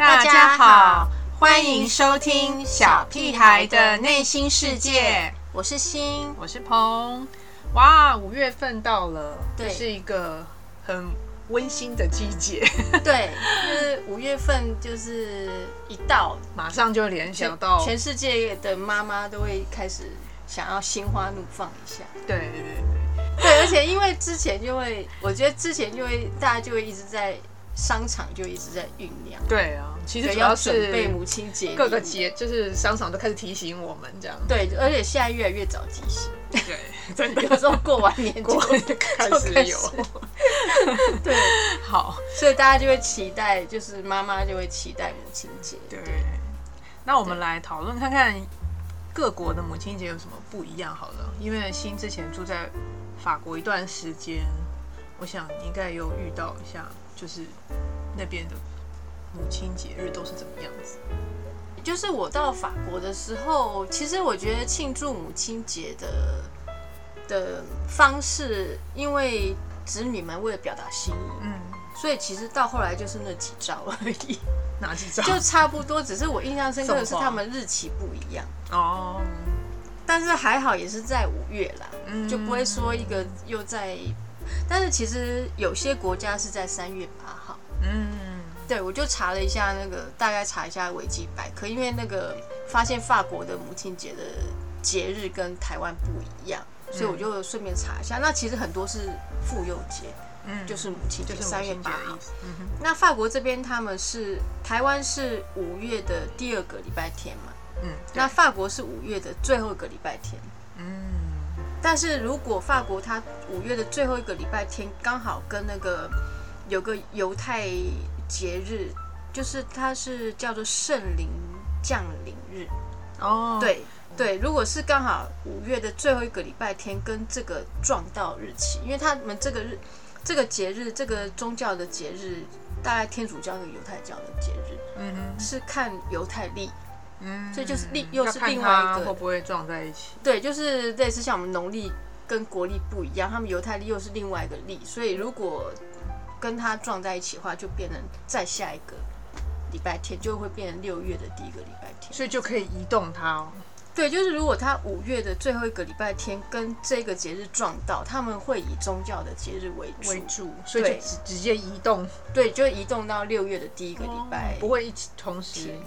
大家好，欢迎收听小屁孩的内心世界。我是心，我是鹏。哇，五月份到了，对是一个很温馨的季节，对，就是五月份就是一到，马上就联想到，全世界的妈妈都会开始想要心花怒放一下。对对对对，对，而且因为之前就会，我觉得之前就会大家就会一直在商场就一直在酝酿，对啊，其实主要是准备母亲节各个。节，就是商场都开始提醒我们这样。对，而且现在越来越早提醒，对，真的有时候过完年就开始有始。对，好，所以大家就会期待，就是妈妈就会期待母亲节。对，那我们来讨论看看各国的母亲节有什么不一样好了。因为新之前住在法国一段时间，我想你应该有遇到一下，就是那边的母亲节日都是怎么样子。就是我到法国的时候，其实我觉得庆祝母亲节的的方式，因为子女们为了表达心意，嗯，所以其实到后来就是那几招而已，哪几 招？就差不多。只是我印象深刻的是他们日期不一样，哦，但是还好也是在五月啦，嗯就不会说一个又在。但是其实有些国家是在三月八号。嗯，对，我就查了一下那个，大概查一下维基百科，因为那个发现法国的母亲节的节日跟台湾不一样，所以我就顺便查一下。那其实很多是妇幼节，嗯就是母亲节，就是三月八号那法国这边他们是台湾是五月的第二个礼拜天嘛，嗯，那法国是五月的最后一个礼拜天。嗯，但是如果法国它五月的最后一个礼拜天刚好跟那个有个犹太节日，就是它是叫做圣灵降临日，哦，，对对，如果是刚好五月的最后一个礼拜天跟这个撞到日期，因为他们这个日这个节日这个宗教的节日，大概天主教跟犹太教的节日嗯哼，是看犹太历，嗯，所以就是另又是另外一个会不会撞在一起？对，就是类似像我们农历跟国历不一样，他们犹太历又是另外一个历，所以如果跟它撞在一起的话，就变成再下一个礼拜天，就会变成六月的第一个礼拜天。所以就可以移动它哦。对，就是如果他五月的最后一个礼拜天跟这个节日撞到，他们会以宗教的节日为主，为主，所以就直直接移动，对，就移动到六月的第一个礼拜。不会一起同时天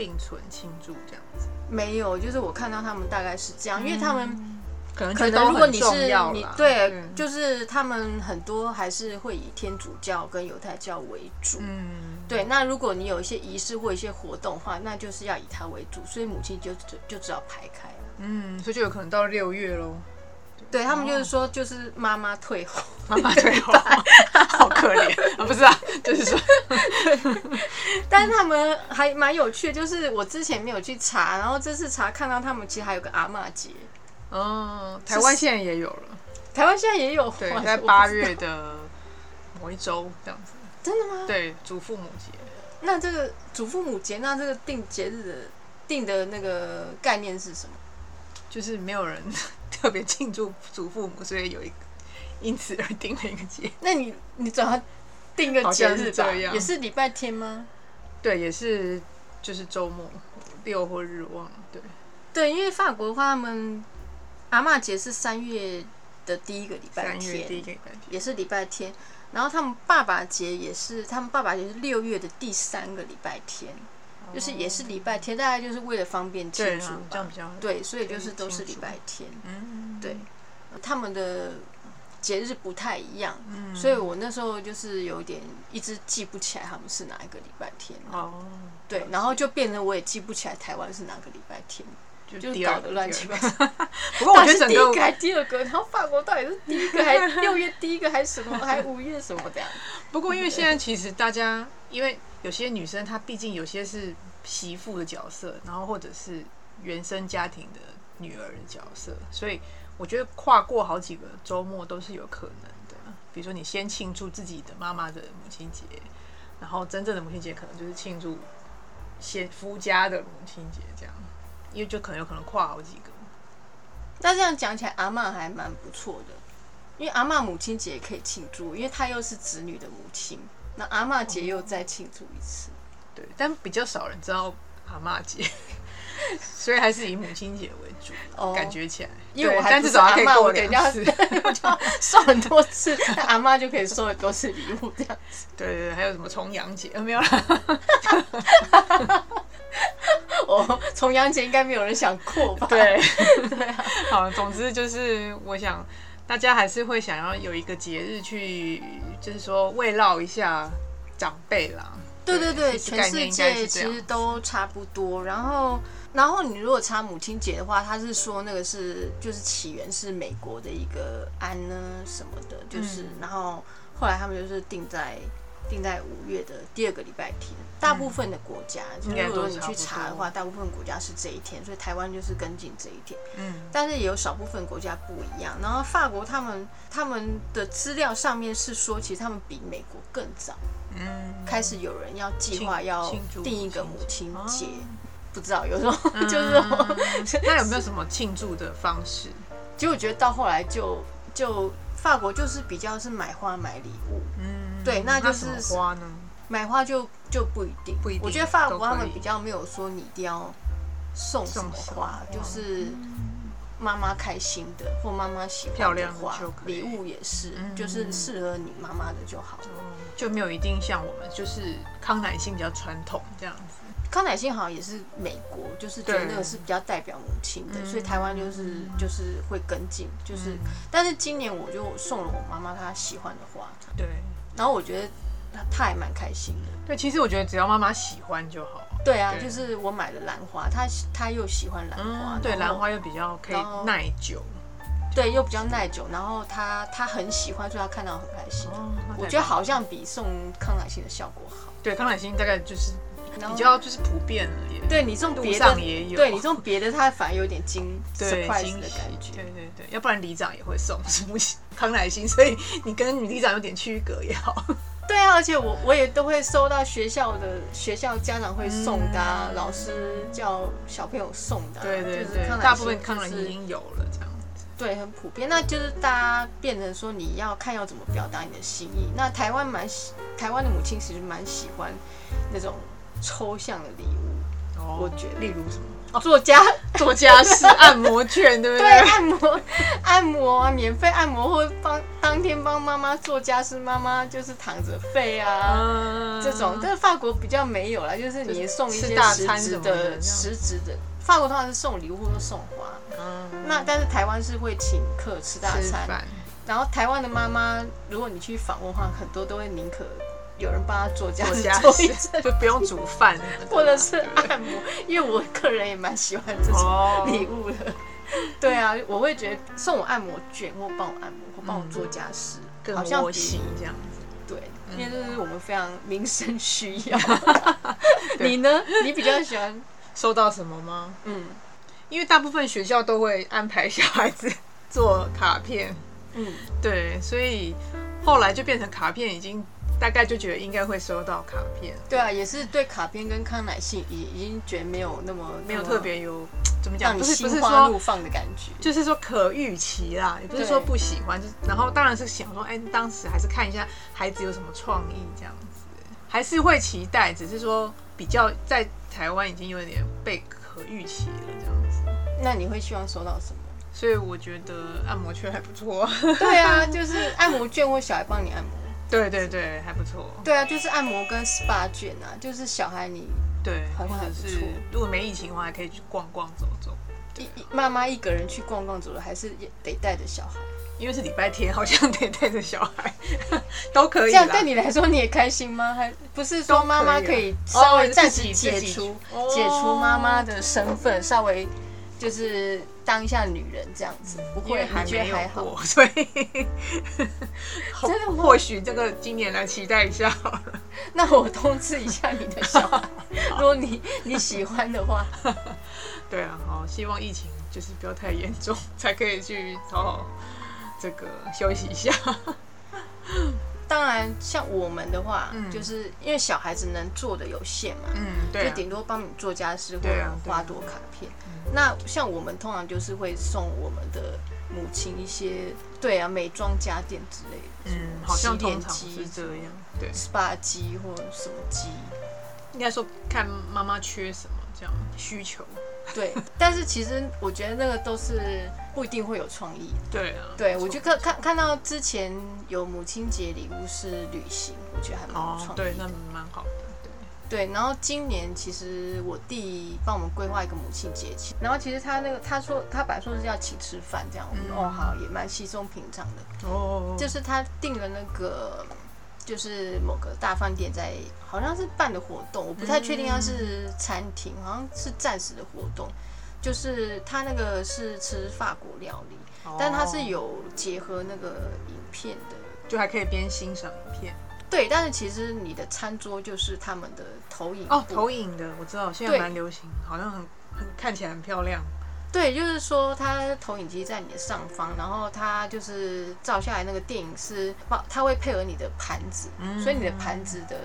并存庆祝这样子。没有，就是我看到他们大概是这样，因为他们。可能可能如果你是你对，嗯就是他们很多还是会以天主教跟犹太教为主。嗯，对，那如果你有一些仪式或一些活动的话，那就是要以它为主，所以母亲就就就只好排开了。嗯，所以就有可能到六月喽。对他们就是说，就是妈妈退后，妈妈退后好可怜啊，不是啊，就是说，但是他们还蛮有趣的，就是我之前没有去查，然后这次查看到他们其实还有个阿嬷节，哦，台湾现在也有了，台湾现在也有，对，哇在八，月的某一周这样子。真的吗？对，祖父母节，那这个祖父母节，那这个定节日的定的那个概念是什么？就是没有人 特别庆祝祖父母，所以有一个因此而定了一个节。那你你找他定个节日吧，也是礼拜天吗？对，也是就是周末六或日忘，对，对，因为法国的话，他们阿妈节是三月的第一个礼拜三月第一天，个礼拜天。也是礼拜天。然后他们爸爸节也是，他们爸爸节是六月的第三个礼拜天，就是也是礼拜天，大概就是为了方便庆祝吧。比。较对，所以就是都是礼拜天。嗯，对，他们的节日不太一样，嗯。所以我那时候就是有点一直记不起来他们是哪一个礼拜天。哦，对，然后就变成我也记不起来台湾是哪个礼拜天，就搞得乱七八。糟。不过我觉得整个还第二个，然后法国到底是第一个还是 六月第一个还是什么，还五月什么的呀？不过因为现在其实大家，因为有些女生她毕竟有些是媳妇的角色，然后或者是原生家庭的女儿的角色，所以我觉得跨过好几个周末都是有可能的。比如说你先庆祝自己的妈妈的母亲节，然后真正的母亲节可能就是庆祝先夫家的母亲节这样，因为就可能有可能跨好几个。那这样讲起来，阿嬷还蛮不错的，因为阿嬷母亲节也可以庆祝，因为她又是子女的母亲，那阿嬷节又再庆祝一次。对，但比较少人知道阿妈节，所以还是以母亲节为主，哦感觉起来。因为我还是阿妈，我给人家送很多次，那阿妈就可以送很多次礼物这样子。对对对，还有什么重阳节？呃，没有啦。哦，重阳节应该没有人想过吧？对，对啊，好，总之就是我想大家还是会想要有一个节日去，就是说慰劳一下长辈啦。对对对，全世界其实都差不多。然后，然后你如果查母亲节的话，他是说那个是就是起源是美国的一个安呢什么的，就是、嗯然后后来他们就是定在定在五月的第二个礼拜天。大部分的国家，就是如果你去查的话，大部分国家是这一天，所以台湾就是跟进这一天。嗯，但是也有少部分国家不一样。然后法国他们他们的资料上面是说，其实他们比美国更早嗯，开始有人要计划要定一个母母亲亲节节，不知道有时候 就是那有没有什么庆祝的方式？其实我觉得到后来就就法国就是比较是买花买礼物，嗯，对那就是花呢？买花就就不一定。不一定我觉得法国他们比较没有说你一定要送什么花花，就是妈妈开心的或妈妈喜漂亮的欢的花就可以礼物也是，嗯就是适合你妈妈的就好。就没有一定像我们就是康乃馨比较传统这样子。康乃馨好像也是美国，就是觉得那个是比较代表母亲的，嗯所以台湾就是就是会跟进，就是，但是今年我就送了我妈妈她喜欢的花，对然后我觉得她她还蛮开心的。对，其实我觉得只要妈妈喜欢就好。对啊，对就是我买了兰花，她她又喜欢兰花，嗯，对，兰花又比较可以耐久。对又比较耐久，然后她她很喜欢，所以她看到很开心。哦，我觉得好像比送康乃馨的效果好。对，康乃馨大概就是比较就是普遍了也。对你送路别的上也有对你送别的，它反而有点惊喜的感觉。对对对，要不然里长也会送什么康乃馨，所以你跟女里长有点区隔也好。对啊，而且我我也都会收到学校的学校家长会送的、啊，嗯老师叫小朋友送的啊、对对对大部分康乃馨已经有了这样子。对很普遍。那就是大家变成说你要看要怎么表达你的心意。那台湾蛮喜台湾的母亲其实蛮喜欢那种抽象的礼物，哦我觉得例如什么作家做家事、按摩券，对不对？对？按摩 按摩啊，免费按摩或帮当天帮妈妈做家事，妈妈就是躺着费啊。嗯。这种，但是法国比较没有啦，就是你送一些实大餐什质么的这样的实质的。法国通常是送礼物或者送花，嗯。那但是台湾是会请客吃大餐，然后台湾的妈妈，如果你去访问的话，很多都会宁可有人帮他做家事做家事阵，就不用煮饭或者是按摩，因为我个人也蛮喜欢这种哦礼物的。对啊，我会觉得送我按摩卷，或帮我按摩，或帮我做家事，更好像比窝心这样子。对，因为这是我们非常民生需要。你呢？你比较喜欢？收到什么吗？嗯因为大部分学校都会安排小孩子 做卡片，嗯，对，所以后来就变成卡片，已经大概就觉得应该会收到卡片，对啊，也是对卡片跟康乃馨已已经觉得没有那么没有特别有怎么讲，你不是不是心花怒。放的感觉。就是说可预期啦，也不是说不喜欢，就然后当然是想说，哎、当时还是看一下孩子有什么创意这样子，还是会期待，只是说比较在台湾已经有点被可预期了这样子，那你会希望收到什么？所以我觉得按摩券还不错，对啊，就是按摩券或小孩帮你按摩。对对对，还不错，对啊，就是按摩跟 SPA 卷啊，就是小孩你对，好像还不错如果没疫情的话，还可以去逛逛走走，一一妈妈一个人去逛逛走走，还是也得带着小孩。因为是礼拜天，好像得带着小孩，都可以这样啦对你来说你也开心吗？还不是说妈妈可以稍微哦暂时解除哦解除妈妈的身份，稍微就是当一下女人这样子，不会？还觉没有得还好？过，所以 真的或许这个今年来期待一下好了。那我通知一下你的小孩，如果你你喜欢的话，对啊，好，希望疫情就是不要太严重，才可以去好好这个休息一下。当然像我们的话，嗯。就是因为小孩子能做的有限嘛，嗯，对啊，就顶多帮你做家事或者花朵卡片。那像我们通常就是会送我们的母亲一些，对啊，美妆家电之类的，嗯，好像通常机是这样，对，SPA 机或什么机，应该说看妈妈缺什么这样需求。对，但是其实我觉得那个都是不一定会有创意。对啊，对，我就看看看到之前有母亲节礼物是旅行，我觉得还蛮有哦创，意。对，那蛮好的。对，对，然后今年其实我弟帮我们规划一个母亲节请，然后其实他那个他说他本来说是要请吃饭这样，我们说、嗯哦好，也蛮稀松平常的。哦，就是他订了那个，就是某个大饭店在好像是办的活动，我不太确定它是餐厅，好像是暂时的活动。就是他那个是吃法国料理，但他是哦，有结合那个影片的。就还可以边欣赏影片。对，但是其实你的餐桌就是他们的投影哦，投影的我知道，现在蛮流行，好像很很看起来很漂亮。对，就是说它投影机在你的上方，然后它就是照下来那个电影是，它会配合你的盘子，嗯所以你的盘子的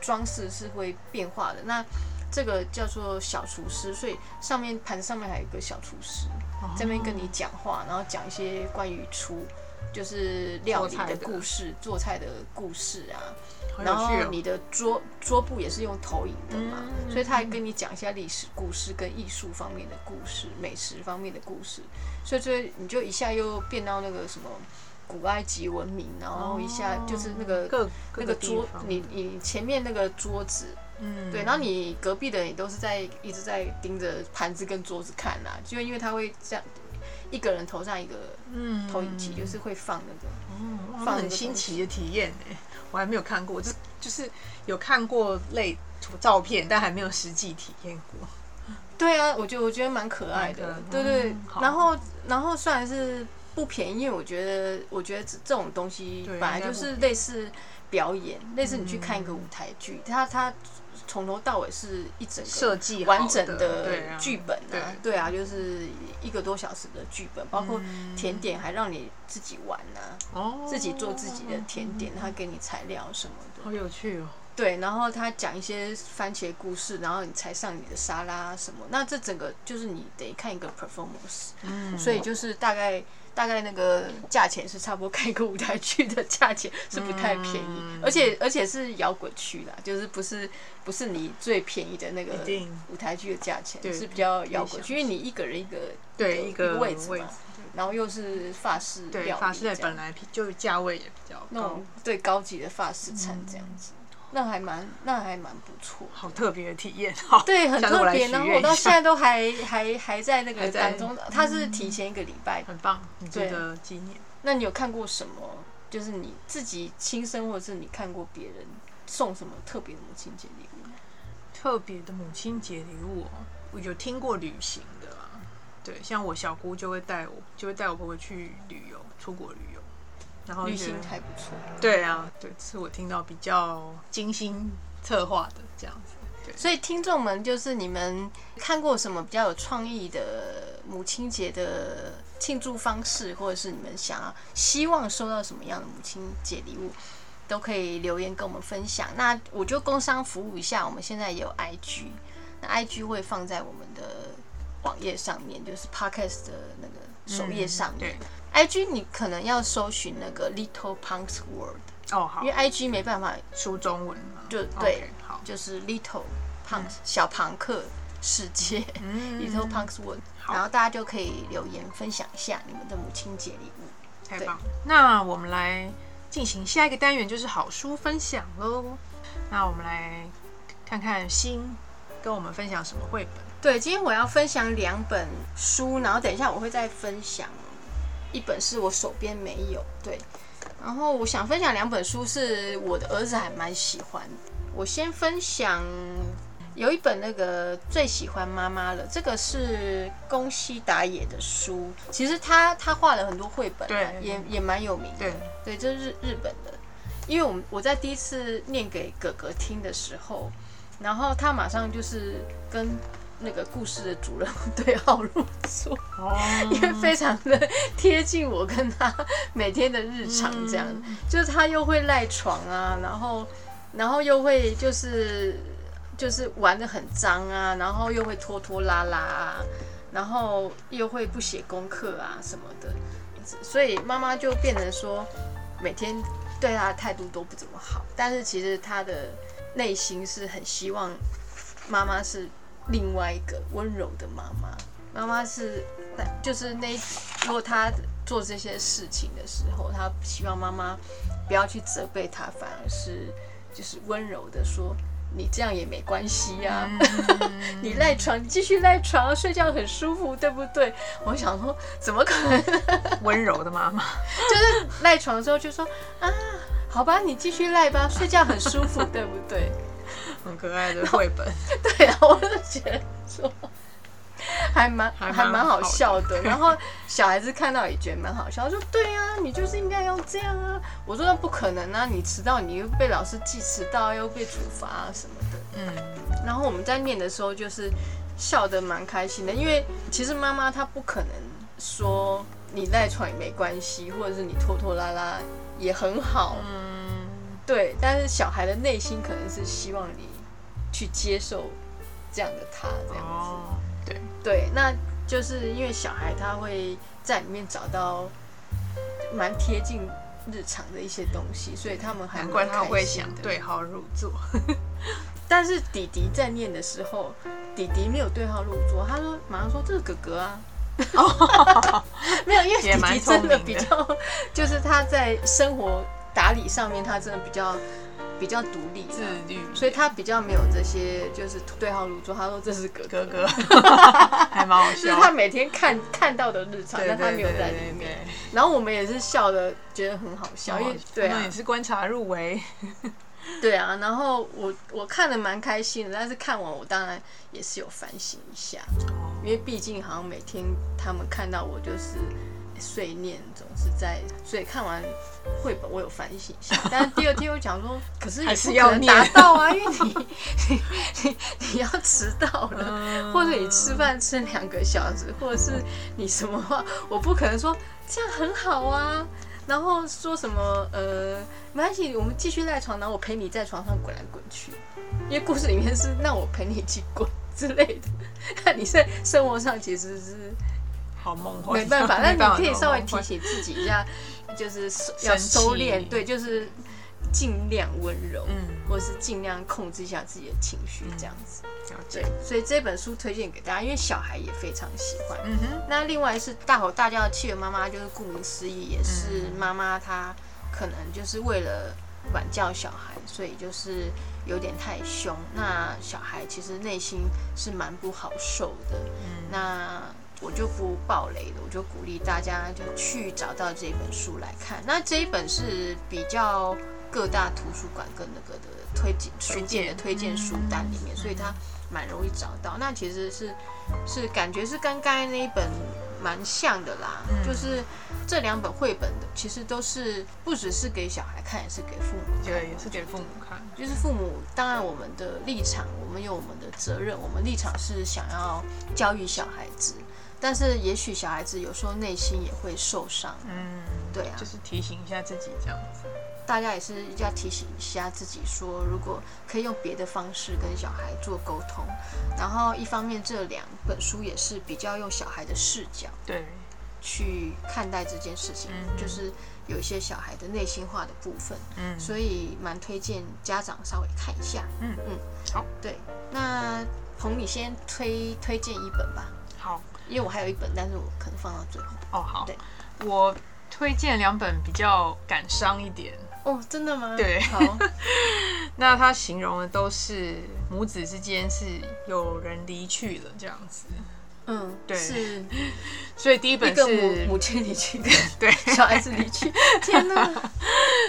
装饰是会变化的。那这个叫做小厨师，所以上面盘子上面还有一个小厨师在那边跟你讲话，然后讲一些关于厨。就是料理的的故事、做菜的故事啊，好然后。你的桌桌布也是用投影的嘛，嗯。所以他还跟你讲一下历史故事跟艺术方面的故事、美食方面的故事，所以这你就一下又变到那个什么古埃及文明，然后一下就是那个、那个桌你你前面那个桌子，嗯。对，然后你隔壁的人也都是在一直在盯着盘子跟桌子看啊，就因为他会这样一个人头上一个嗯投影机，就是会放那个。嗯放很新奇的体验哎，我还没有看过，就就是有看过类图照片，但还没有实际体验过。对啊，我觉得我觉得蛮可爱的对对嗯。然后然后虽然是不便宜，因为我觉得我觉得这这种东西本来就是类似表演，类似你去看一个舞台剧，它它从头到尾是一整个设计完整的啊。剧本对。啊，对啊，就是一个多小时的剧本，包括嗯。甜点还让你自己玩啊，哦，自己做自己的甜点，他给你材料什么的。好有趣哦。对，然后他讲一些番茄故事，然后你才上你的沙拉什么，那这整个就是你得看一个 performance，、嗯。所以就是大概大概那个价钱是差不多开一个舞台剧的价钱是不太便宜，嗯。而且而且是摇滚区啦，就是不是不是你最便宜的那个舞台剧的价钱，对是比较摇滚区，因为你一个人一个对一一个位置嘛，然后又是法式对，料理法式的这样。本来就价位也比较高。那种，对高级的法式餐这样子，那还蛮那还蛮不错。好特别的体验。好，对，很特别。然后我到现在都还还还在那个当中，他是提前一个礼拜。很棒，很值得纪念。那你有看过什么？就是你自己亲身，或者是你看过别人送什么特别的母亲节礼物？特别的母亲节礼物哦，我有听过旅行的啦。对，像我小姑就会带我，就会带我婆婆去旅游，出国旅游。然后旅行还不错。对啊，对，是我听到比较精心策划的这样子。所以听众们，就是你们看过什么比较有创意的母亲节的庆祝方式，或者是你们想要希望收到什么样的母亲节礼物，都可以留言跟我们分享。那我就工商服务一下，我们现在也有 IG，那 IG 会放在我们的网页上面，就是 Podcast 的那个首页上面。嗯 IG 你可能要搜寻那个 Little Punk's World，哦，好因为，IG 没办法输中文嘛，就对好，就是 Little Punks、小庞克世界、嗯 Little Punks World，好然后大家就可以留言分享一下你们的母亲节礼物。太棒了。那我们来进行下一个单元，就是好书分享喽。那我们来看看新跟我们分享什么绘本。对，今天我要分享两本书，然后等一下我会再分享一本是我手边没有，对，然后我想分享两本书是我的儿子还蛮喜欢的。我先分享有一本那个最喜欢妈妈了，这个是宫西达也的书，其实他他画了很多绘本、也也蛮有名的，对，对，这是日本的。因为我们我在第一次念给哥哥听的时候，然后他马上就是跟那个故事的主人对号入座，哦，因为非常的贴近我跟他每天的日常，这样，就是他又会赖床啊，然后然后又会就是就是玩的很脏啊，然后又会拖拖拉拉啊，然后又会不写功课啊什么的，所以妈妈就变成说每天对他的态度都不怎么好，但是其实他的内心是很希望妈妈是另外一个温柔的妈妈。妈妈是，就是那如果他做这些事情的时候，他希望妈妈不要去责备他，反而是就是温柔的说。你这样也没关系呀，你赖床，你继续赖床，睡觉很舒服，对不对？我想说，怎么可能？温柔的妈妈，就是赖床之后就说啊，好吧，你继续赖吧，睡觉很舒服，对不对？很可爱的绘本。对啊，我就觉得说。还蛮还蛮好笑的，然后小孩子看到也觉得蛮好笑，说对呀，你就是应该要这样啊。我说那不可能啊，你迟到你又被老师记迟到，又被处罚啊什么的。嗯，然后我们在念的时候就是笑得蛮开心的，因为其实妈妈她不可能说你赖床也没关系，或者是你拖拖拉拉也很好。嗯，对，但是小孩的内心可能是希望你去接受这样的他这样子。对对，那就是因为小孩他会在里面找到蛮贴近日常的一些东西，所以他们难怪他会想对号入座。但是弟弟在念的时候，弟弟没有对号入座，他说马上说这是哥哥啊，没有，因为弟弟真的比较，就是他在生活打理上面，他真的比较。比较独立、自律，所以他比较没有这些，就是对号入座。他说这是哥哥哥，还蛮好笑。就是他每天看看到的日常，但他没有在里面。然后我们也是笑的，觉得很好笑，因为对啊，也是观察入围。对啊，然后我我看的蛮开心的，但是看完我当然也是有反省一下，因为毕竟好像每天他们看到我就是。碎念总是在，所以看完绘本我有反省一下，但是第二天又讲说，可是也是不可能达到啊，因为你你你你要迟到了，或者你吃饭吃两个小时，或者是你什么话，我不可能说这样很好啊，然后说什么呃没关系，我们继续赖床，然后我陪你在床上滚来滚去，因为故事里面是那我陪你一起滚之类的，那 你在生活上其实是。好梦幻，没办法，那你可以稍微提醒自己 一下，就是要收敛，对，就是尽量温柔，嗯，或者是尽量控制一下自己的情绪，这样子。对，所以这本书推荐给大家，因为小孩也非常喜欢。嗯哼。那另外是大吼大叫的企鹅妈妈，就是顾名思义，也是妈妈她可能就是为了管教小孩，所以就是有点太凶。那小孩其实内心是蛮不好受的。嗯。那我就不爆雷了，我就鼓励大家就去找到这本书来看。那这一本是比较各大图书馆跟那个的推荐书店的推荐书单里面，所以它蛮容易找到。那其实是是感觉是跟刚才那一本蛮像的啦，就是这两本绘本的其实都是不只是给小孩看，也是给父母，对，也是给父母看。就是父母，当然我们的立场，我们有我们的责任，我们立场是想要教育小孩子。但是也许小孩子有时候内心也会受伤，嗯，对啊，就是提醒一下自己这样子。大家也是要提醒一下自己，说如果可以用别的方式跟小孩做沟通。然后一方面这两本书也是比较用小孩的视角，对，去看待这件事情，就是有一些小孩的内心化的部分，嗯，所以蛮推荐家长稍微看一下，嗯嗯，好，对，那彭你先推推荐一本吧，好。因为我还有一本，但是我可能放到最后。哦，好。对，我推荐两本比较感伤一点。哦，真的吗？对。好。那他形容的都是母子之间是有人离去了这样子。嗯，对。是。所以第一本是母母亲离去，对，小孩子离去。天哪。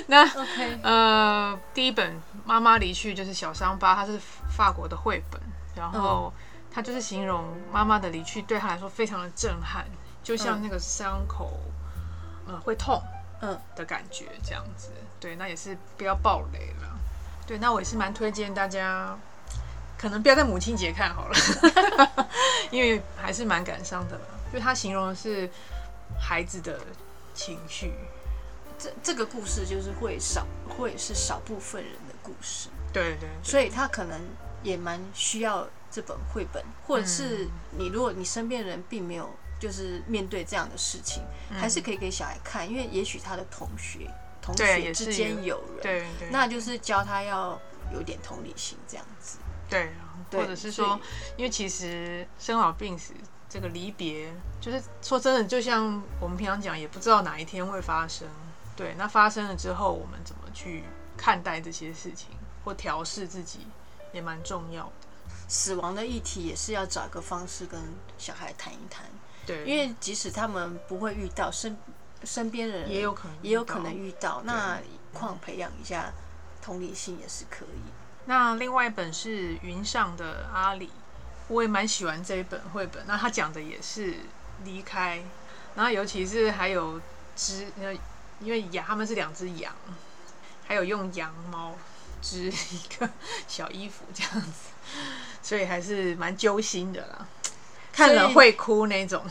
那 OK，呃，第一本妈妈离去就是小伤疤，它是法国的绘本，然后。它就是形容妈妈的离去对他来说非常的震撼，就像那个伤口，呃，会痛，嗯的感觉这样子。对，那也是不要暴雷了。对，那我也是蛮推荐大家，可能不要在母亲节看好了，因为还是蛮感伤的。就他形容的是孩子的情绪，这这个故事就是会少，会是少部分人的故事。对对，所以他可能也蛮需要。这本绘本，或者是你，如果你身边人并没有就是面对这样的事情，还是可以给小孩看，因为也许他的同学、同学之间有人，对对，那就是教他要有点同理心这样子。对或者是说，因为其实生老病死这个离别，就是说真的，就像我们平常讲，也不知道哪一天会发生。对，那发生了之后，我们怎么去看待这些事情，或调试自己，也蛮重要的。死亡的议题也是要找一个方式跟小孩谈一谈，对，因为即使他们不会遇到身身边的人也有可能也有可能遇到，那况培养一下同理心也是可以。那另外一本是云上的阿里，我也蛮喜欢这一本绘本。那他讲的也是离开，然后尤其是还有织，呃，因为羊他们是两只羊，还有用羊毛织一个小衣服这样子，所以还是蛮揪心的啦。看了会哭那种，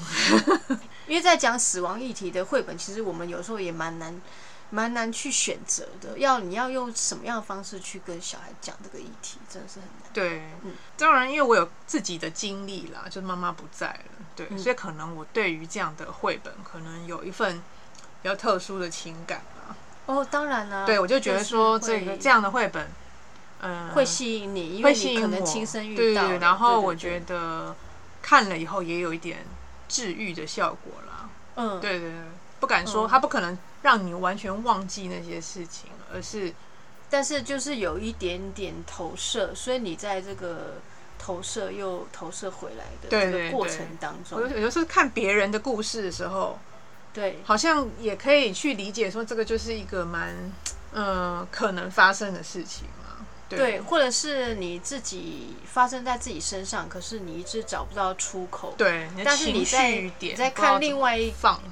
因为在讲死亡议题的绘本，其实我们有时候也蛮难。蛮难去选择的，要你要用什么样的方式去跟小孩讲这个议题，真的是很难。对，嗯当然，因为我有自己的经历啦，就是妈妈不在了，对，嗯所以可能我对于这样的绘本，可能有一份比较特殊的情感吧。哦，当然啦、对，我就觉得说这个这样的绘本，嗯、会吸引你，因会为你可能吸引我亲身遇对对。然后我对觉，得看了以后也有一点治愈的效果啦。嗯，对对对，不敢说，嗯它不可能让你完全忘记那些事情，而是但是就是有一点点投射，所以你在这个投射又投射回来的这个过程当中。我，有有时候看别人的故事的时候，对。好像也可以去理解说，这个就是一个蛮，嗯、可能发生的事情嘛。对。对，或者是你自己发生在自己身上，可是你一直找不到出口。，对，但是你在你在看另外一怎么放，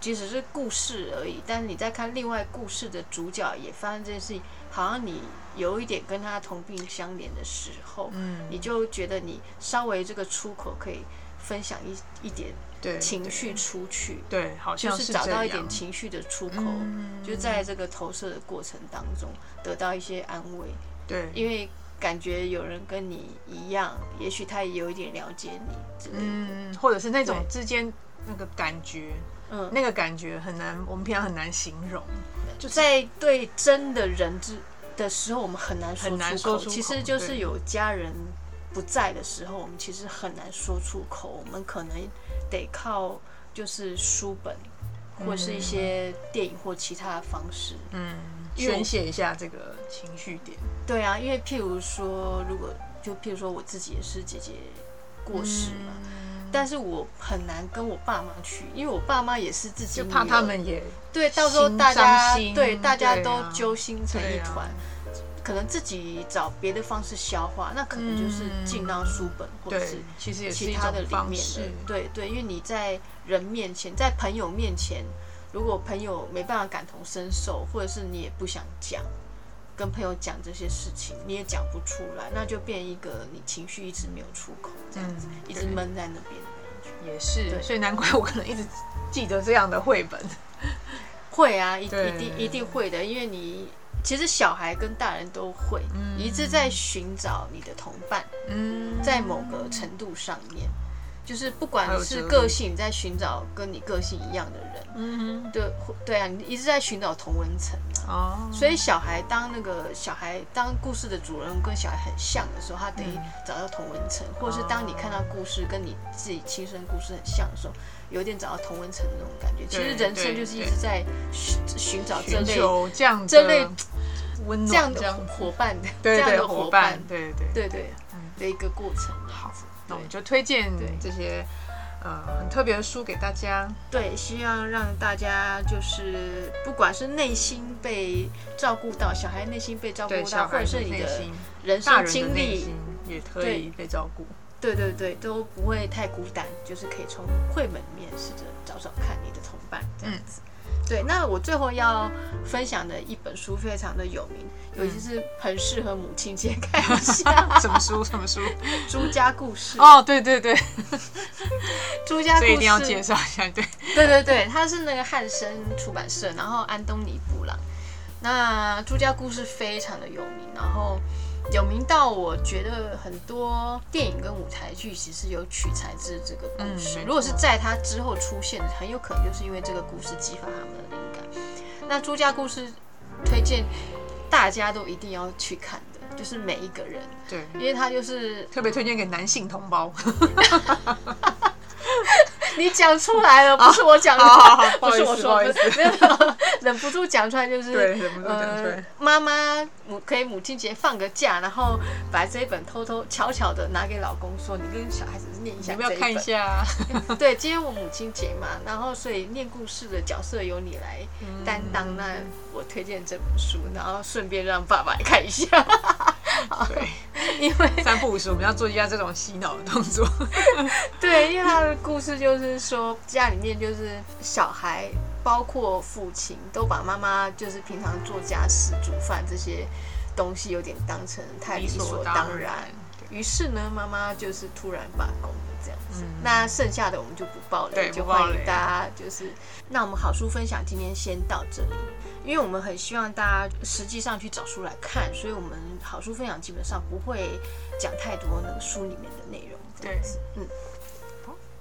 即使是故事而已，但是你在看另外故事的主角也发生这件事情，好像你有一点跟他同病相怜的时候，嗯，你就觉得你稍微这个出口可以分享一一点情绪出去，对，对好就像是找到一点情绪的出口，嗯就在这个投射的过程当中得到一些安慰，对，因为感觉有人跟你一样，也许他也有一点了解你之类的。嗯，或者是那种之间那个感觉，嗯，那个感觉很难，我们平常很难形容。就在对真的人之的时候，我们很难说很难出口。说出口其实就是有家人不在的时候，我们其实很难说出口。我们可能得靠就是书本，或是一些电影或其他的方式。嗯，宣泄一下这个情绪点。对啊，因为譬如说，如果就譬如说我自己也是姐姐过世嘛，嗯但是我很难跟我爸妈去，因为我爸妈也是自己就怕他们也对，到时候大家对大家都揪心成一团，可能自己找别的方式消化，那可能就是进到书本或者是，其他的种里面对对，因为你在人面前，在朋友面前，如果朋友没办法感同身受，或者是你也不想讲，跟朋友讲这些事情，你也讲不出来，那就变一个你情绪一直没有出口，这样子、嗯一直闷在那边。也是，所以难怪我可能一直记得这样的绘本。会啊，一一定一定会的，因为你其实小孩跟大人都会，你一直在寻找你的同伴，嗯，在某个程度上面，就是不管是个性，你在寻找跟你个性一样的人，嗯对对啊，你一直在寻找同文层哼，啊。哦，所以小孩当那个小孩当故事的主人跟小孩很像的时候，他等于嗯找到同文层，或者是当你看到故事跟你自己亲身故事很像的时候，有点找到同文层的那种感觉。其实对对人生就是一直在寻寻找这类求这样的这类温暖这样的子伙伴的，这样的伙伴，对对。对对嗯的一个过程。好那我们就推荐这些呃很特别的书给大家。对，希望让大家就是不管是内心被照顾到，小孩内心被照顾对到，小孩的或者是你的人生经历也可以被照顾。对对对，都不会太孤单，就是可以从绘本里面试着找找看你的同伴这样子。对，那我最后要分享的一本书非常的有名，尤其是很适合母亲节看一下什么书？什么书？《朱家故事》。哦，对对对，朱家故事所以一定要介绍一下。对，对对对，它是那个汉生出版社，然后安东尼布朗。那朱家故事非常的有名，然后有名到我觉得很多电影跟舞台剧其实有取材自这个故事。嗯如果是在他之后出现的，很有可能就是因为这个故事激发他们的灵感。那朱家故事推荐大家都一定要去看的，就是每一个人，对，因为他就是特别推荐给男性同胞。你讲出来了，不是我讲的，好好好 不是我说的。忍不住讲出来就是，对忍不住。讲出来呃，妈妈母可以母亲节放个假，然后把这一本偷偷悄悄的拿给老公说，你跟小孩子念一下你要不要看一。下？啊？对，今天我母亲节嘛，然后所以念故事的角色由你来担当，那我推荐这本书，然后顺便让爸爸也看一下，对，因为三不五时我们要做一下这种洗脑的动作。对，因为他的故事就是说，家里面就是小孩，包括父亲，都把妈妈就是平常做家事、煮饭这些东西有点当成太理所当然。于是呢，妈妈就是突然罢工了这样子。那剩下的我们就不爆了，就欢迎大家就是，那我们好书分享今天先到这里，因为我们很希望大家实际上去找书来看，所以我们好书分享基本上不会讲太多那个书里面的内容。这样子，嗯。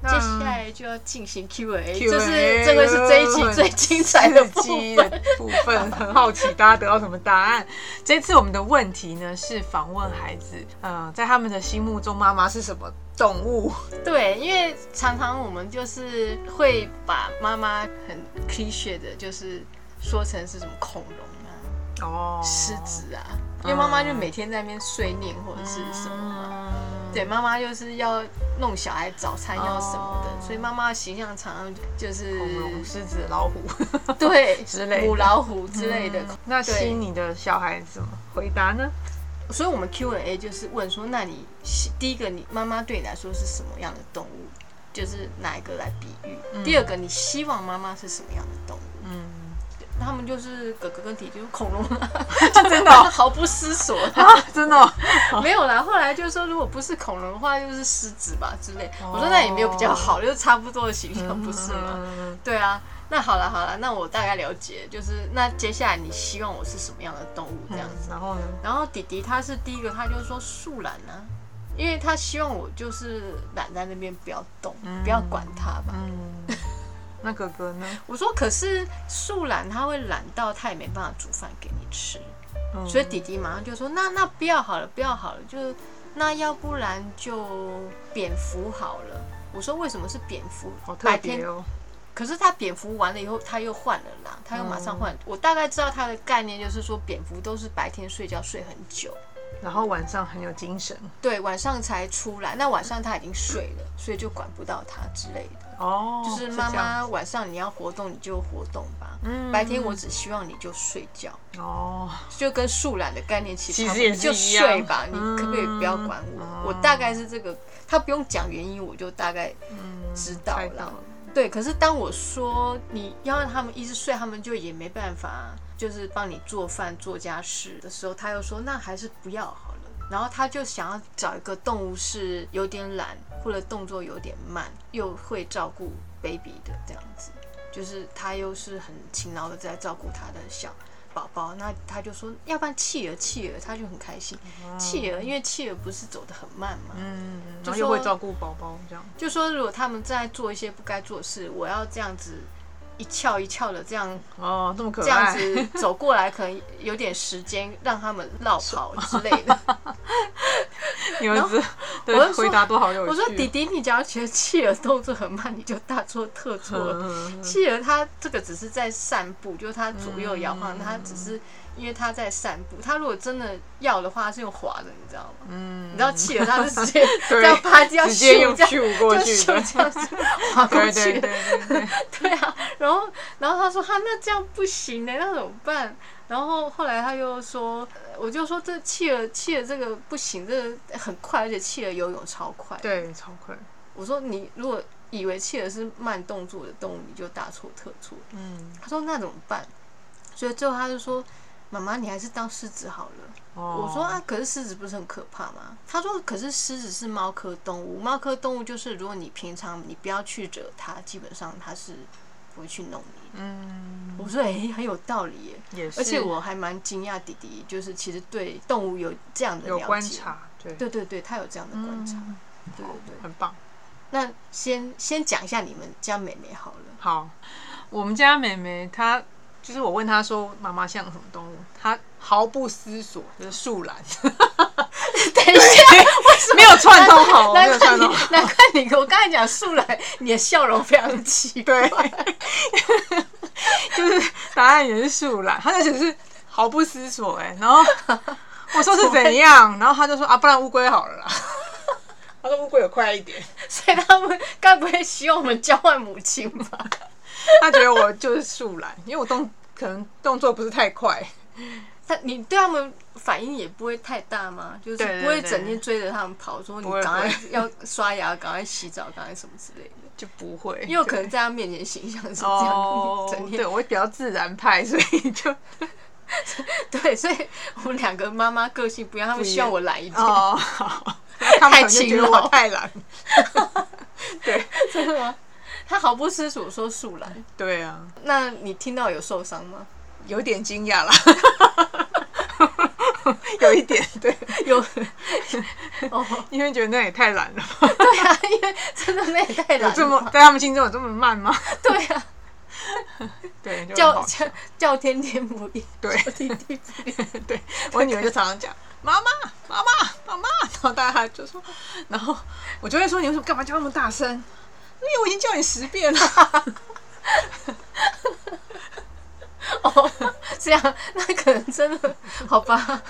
接下来就要进行 Q&A，Q&A 就是这个是这一集最精彩的部分。部分，很好奇大家得到什么答案。这次我们的问题呢是访问孩子，呃，在他们的心目中，妈妈是什么动物？对，因为常常我们就是会把妈妈很 cliche 的，就是说成是什么恐龙啊、哦，狮子啊，因为妈妈就每天在那边碎念或者是什么嘛。嗯对，妈妈就是要弄小孩早餐要什么的，哦所以妈妈的形象常常就是恐龙、狮子、老虎 对 之类的母老虎之类的。那对新你的小孩怎么回答呢？所以，我们 Q&A 就是问说，那你第一个，你妈妈对你来说是什么样的动物？就是哪一个来比喻？第二个，你希望妈妈是什么样的动物？嗯，他们就是哥哥跟弟弟，就是恐龙 就，真的哦毫不思索。啊，真的哦、没有啦，后来就是说，如果不是恐龙的话，就是狮子吧之类。哦我说那也没有比较好，就是差不多的形象，不是吗？嗯对啊，那好了好了，那我大概了解，就是那接下来你希望我是什么样的动物这样子？然后呢？然后弟弟他是第一个，他就说树懒呢、因为他希望我就是懒在那边不要动，不要管他吧。嗯，那哥哥呢？我说可是素懒他会懒到他也没办法煮饭给你吃，嗯所以弟弟马上就说那那不要好了，不要好了，就那要不然就蝙蝠好了。我说为什么是蝙蝠？好特白天别哦。可是他蝙蝠完了以后，他又换了啦，他又马上换。我大概知道他的概念就是说，蝙蝠都是白天睡觉睡很久，然后晚上很有精神对，晚上才出来。那晚上他已经睡了，所以就管不到他之类的。哦，就是妈妈晚上你要活动你就活动吧，嗯。白天我只希望你就睡觉，哦，就跟树懒的概念其实差不多其实也是就睡吧，你嗯可不可以不要管我？哦我大概是这个，他不用讲原因，我就大概知道了。对，可是当我说你要让他们一直睡，他们就也没办法，就是帮你做饭、做家事的时候，他又说那还是不要好了。然后他就想要找一个动物是有点懒，或者动作有点慢，又会照顾 baby 的这样子，就是他又是很勤劳的在照顾他的小宝宝。那他就说，要不然企鹅，企鹅，他就很开心。企鹅，因为企鹅不是走得很慢嘛，嗯，就然后又会照顾宝宝这样。就说如果他们在做一些不该做的事，我要这样子一翘一翘的这样哦，这么可这样爱。子走过来，可能有点时间让他们绕跑之类的。你儿子我回答多好有趣。我说弟弟，你只要觉得企鹅动作很慢，你就大错特错了。嗯，企鹅它这个只是在散步，就是它左右摇晃，嗯它只是因为他在散步。他如果真的要的话，它是用滑的，你知道吗？嗯，你知道企鹅他是直接 对这样趴这样直接用咻这样就去的，咻这样子滑过对去对对对对，对啊，然后然后他说哈，那这样不行呢，那怎么办？然后后来他又说，呃我就说这企鹅企鹅这个不行，这个很快，而且企鹅游泳超快。对，超快。我说你如果以为企鹅是慢动作的动物，你就大错特错。嗯，他说那怎么办？所以最后他就说，妈妈你还是当狮子好了。哦我说啊，可是狮子不是很可怕吗？他说，可是狮子是猫科动物，猫科动物就是如果你平常你不要去惹它，基本上它是不会去弄你。嗯，我说，哎、很有道理耶。也是，而且我还蛮惊讶，弟弟就是其实对动物有这样的有了解。观察，对，对对对，他有这样的观察。嗯对对对。很棒。那先先讲一下你们家妹妹好了。好，我们家妹妹她就是我问他说妈妈像什么动物，他毫不思索就是树懒，等一下，为什么没有串通好，没难怪你有串通好。难怪你我刚才讲树懒，你的笑容非常奇怪。对，就是答案也是树懒，他就只是毫不思索哎、然后我说是 怎样，然后他就说啊，不然乌龟好了啦。他说乌龟有快一点，所以他们该不会希望我们交换母亲吧？他觉得我就是树懒，因为我动可能动作不是太快。他你对他们反应也不会太大吗？就是不会整天追着他们跑，说你赶快要刷牙，赶快洗澡，赶快什么之类的。就不会，因为可能在他面前形象是这样，哦，整天对我会比较自然派，所以就 对，所以我们两个妈妈个性不一样，他们希望我懒一点。哦，好他们可能就觉得我太懒。对真的吗？他毫不思索说树懒，对啊，那你听到有受伤吗？有点惊讶啦，有一点对，有。哦，因为觉得那也太懒了吧，对啊，因为真的那也太有懒了。这么在他们心中有这么慢吗？对啊，对，叫叫叫天天不应，对。叫地地不应。对，我女儿就常常讲妈妈妈妈妈妈，然后大家就说，然后我就会说你为什么干嘛叫那么大声？因为我已经叫你十遍了。哦，这样那可能真的好吧。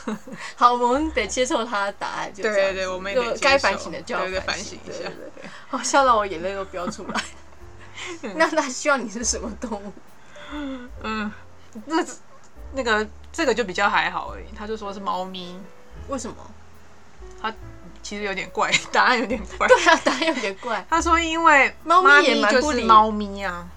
好，我们得接受他的答案，就这样子对对，我们也得该反省的就要对对反反省一下对对对。哦，笑到我眼泪都飙出来。那他希望你是什么动物？嗯，那那个这个就比较还好而已，他就说是猫咪，为什么？他其实有点怪，答案有点怪。对啊，答案有点怪。他说因为猫咪咪也蛮不理就是猫咪啊，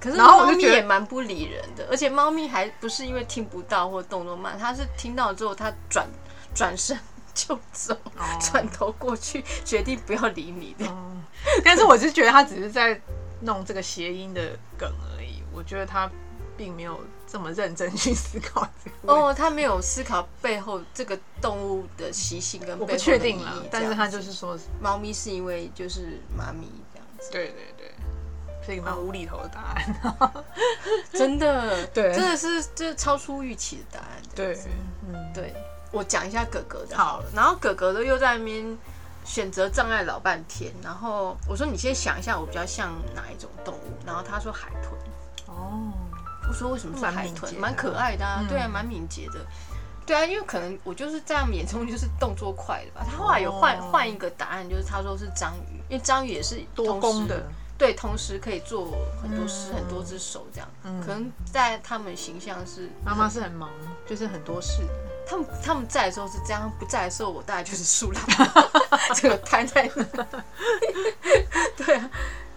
可是猫咪也蛮不理人的，而且猫咪还不是因为听不到或动作慢，它是听到之后它转转身就走，哦转头过去决定不要理你的。嗯，但是我是觉得他只是在弄这个谐音的梗而已，我觉得他并没有这么认真去思考这个问题。哦，他没有思考背后这个动物的习性跟我不背后的确定了，但是他就是说，猫咪是因为就是妈咪这样子，对对对，是一个蛮无厘头的答案。真的，对真的是这是超出预期的答案。对，嗯，对，我讲一下哥哥的好好了，然后哥哥的又在那边选择障碍老半天，然后我说你先想一下，我比较像哪一种动物？然后他说海豚，哦，我说为什么是海豚？蛮可爱的啊，嗯对啊，蛮敏捷的。对啊，因为可能我就是在他们眼中就是动作快的吧。他后来有换哦换一个答案，就是他说是章鱼，因为章鱼也是多功的，对，同时可以做很多事、嗯很多只手这样。嗯可能在他们形象是妈妈是很忙，就是很多事。他们他们在的时候是这样，不在的时候我大概就是树懒，这个瘫在那。对啊，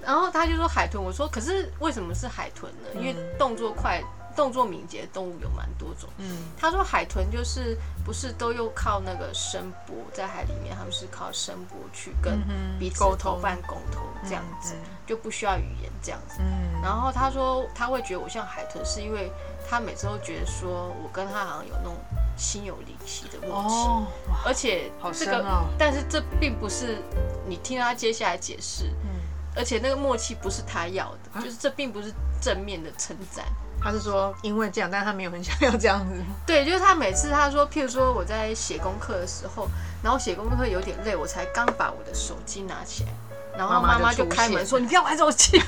然后他就说海豚，我说可是为什么是海豚呢？因为嗯动作快、动作敏捷的动物有蛮多种。嗯，他说海豚就是不是都又靠那个声波，在海里面他们是靠声波去跟嗯哼彼此沟通同伴沟通这样子，嗯就不需要语言这样子。嗯，然后他说他会觉得我像海豚，是因为他每次都觉得说我跟他好像有那种心有灵犀的默契，哦，而且好这个，哦但是这并不是你听他接下来解释，嗯，而且那个默契不是他要的，啊就是这并不是正面的称赞。他是说因为这样，但是他没有很想要这样子。对，就是他每次他说，譬如说我在写功课的时候，然后写功课有点累，我才刚把我的手机拿起来，然后妈妈就开门说：“你不要玩手机。”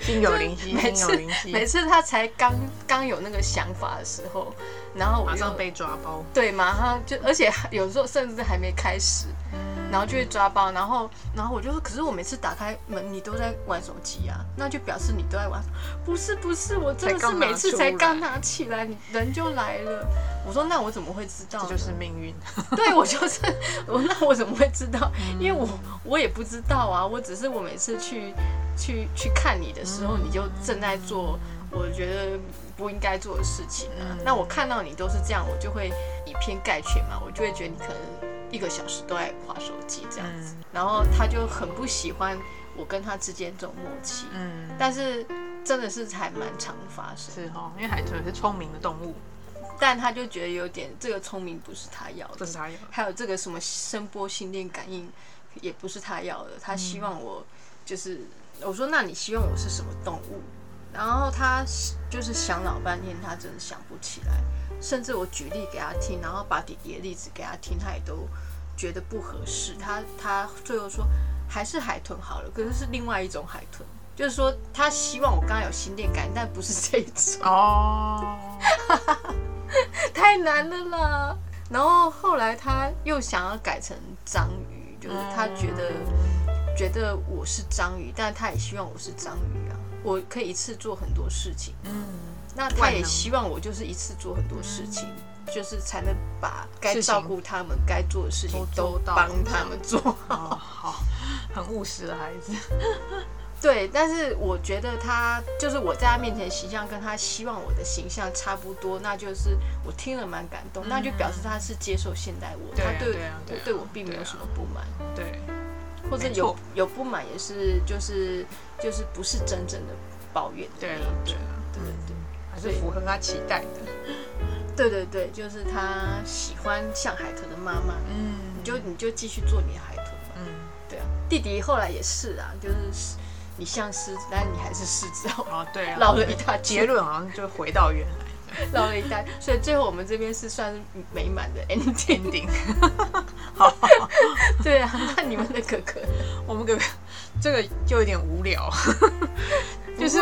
心有灵犀，心有灵犀，每次他才刚刚有那个想法的时候，然后我就马上被抓包。对，马上就，而且还有时候甚至还没开始，然后就会抓包，然后然后我就说，可是我每次打开门，你都在玩手机啊，那就表示你都在玩。不是不是，我真的是每次才刚拿起来，你人就来了。我说那我怎么会知道？这就是命运。对我就是我，那我怎么会知道？嗯因为我我也不知道啊，我只是我每次去去去看你的时候，嗯你就正在做我觉得不应该做的事情啊。嗯那我看到你都是这样，我就会以偏概全嘛，我就会觉得你可能一个小时都在划手机这样子。嗯然后他就很不喜欢我跟他之间这种默契，嗯，但是真的是还蛮常发生。是哈，因为海豚是聪明的动物，但他就觉得有点这个聪明不是他要的，这是他有。还有这个什么声波心电感应，也不是他要的。他希望我就是，我说那你希望我是什么动物？然后他就是想老半天，他真的想不起来。甚至我举例给他听，然后把弟弟的例子给他听，他也都觉得不合适。他他最后说还是海豚好了，可是是另外一种海豚，就是说他希望我刚刚有心电感应，但不是这一种。哦，太难了啦。然后后来他又想要改成章鱼，就是他觉得、觉得我是章鱼，但他也希望我是章鱼啊，我可以一次做很多事情。嗯，那他也希望我就是一次做很多事情，就是才能把该照顾他们、该做的事情都帮他们做好。哦，好，很务实的孩子。对，但是我觉得他就是我在他面前形象跟他希望我的形象差不多，那就是我听了蛮感动，那就表示他是接受现代我，对啊他对对我并没有什么不满，对，或者有有不满也是就是就是不是真正的抱怨的对了那一，种，对了，对对对。还是符合他期待的。对对对，就是他喜欢像海豚的妈妈，嗯，你就你就继续做你的海豚吧。嗯，对啊，弟弟后来也是啊，就是你像狮子，但你还是狮子哦，哦，对啊，绕了一大结，论好像就回到原来 绕了一大，所以最后我们这边是算是美满的 ending。ending。好，对啊，那你们的哥哥我们哥哥这个就有点无聊。就是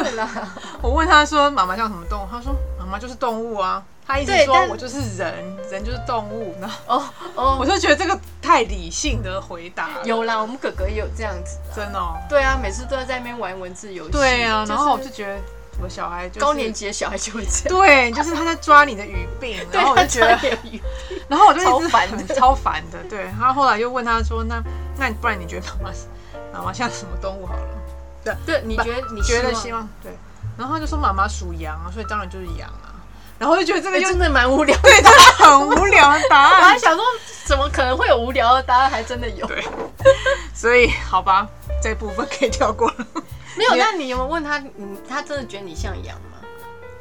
我问他说妈妈像什么动物，他说妈妈就是动物啊。他一直说我就是人，人就是动物。然后哦哦，我就觉得这个太理性的回答了有啦，我们哥哥也有这样子啊。真的哦。对啊，每次都要在那边玩文字游戏。对啊，然后我就觉得我小孩就是高年级的小孩就会这样。对，就是他在抓你的语病，然后我就觉得 然后我就一直超烦的 超烦的。对，他后来又问他说：“那那不然你觉得妈妈是妈妈像什么动物好了？对对，你觉得你觉得希望对。”然后他就说：“妈妈属羊啊，所以当然就是羊啊。”然后我就觉得这个真的蛮无聊的。对，真的很无聊的答我还。想说，怎么可能会有无聊的答案？还真的有。对，所以好吧，这部分可以跳过了。没有，那你有没有问他？嗯，他真的觉得你像羊吗？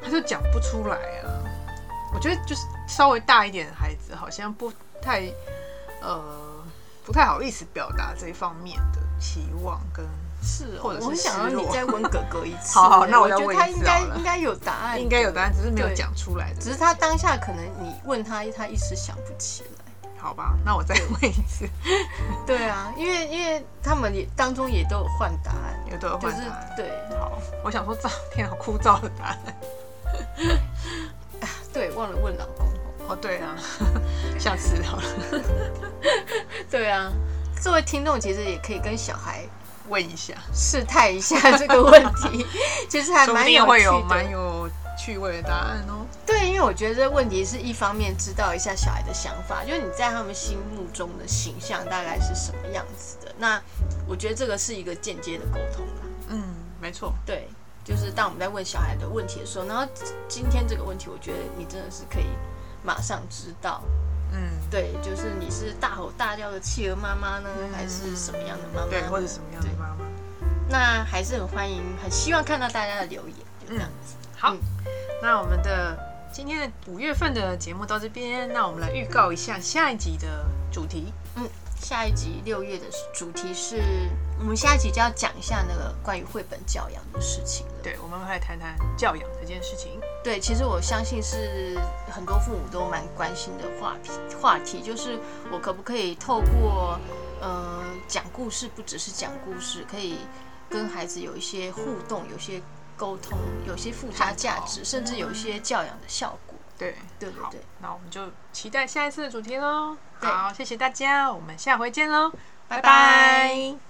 他就讲不出来啊。我觉得就是稍微大一点的孩子，好像不太呃不太好意思表达这一方面的期望跟。是哦，或者是我很想让你再问哥哥一次。好好那我我觉得再问他应该应该有答案，应该有答案，只是没有讲出来。只是他当下可能你问他，他一时想不起来。好吧，那我再问一次，对啊，因为因为他们也当中也都有换答案，也都有换答案。对好，我想说，照天好枯燥的答案。对，忘了问老公。哦，对啊，下次好了，对啊，作为听众其实也可以跟小孩问一下，试探一下这个问题，其实还蛮有定会有趣的。蛮有趣味的答案哦。对，因为我觉得这个问题是一方面知道一下小孩的想法，就是你在他们心目中的形象大概是什么样子的。那我觉得这个是一个间接的沟通啦。嗯，没错，对，就是当我们在问小孩的问题的时候，然后今天这个问题，我觉得你真的是可以马上知道，嗯，对，就是你是大吼大叫的企鹅妈妈呢，还是什么样的妈妈呢？对，或者什么样的妈妈。那还是很欢迎，很希望看到大家的留言，就这样子。好嗯，那我们的今天的五月份的节目到这边，那我们来预告一下下一集的主题。嗯，下一集六月的主题是我们下一集就要讲一下那个关于绘本教养的事情了。对，我们会来谈谈教养这件事情。对，其实我相信是很多父母都蛮关心的话题。话题就是我可不可以透过呃讲故事，不只是讲故事，可以跟孩子有一些互动，有些沟通，有些附加价值，甚至有一些教养的效果。对，对对对，那我们就期待下一次的主题喽。好，谢谢大家，我们下回见喽，拜。拜拜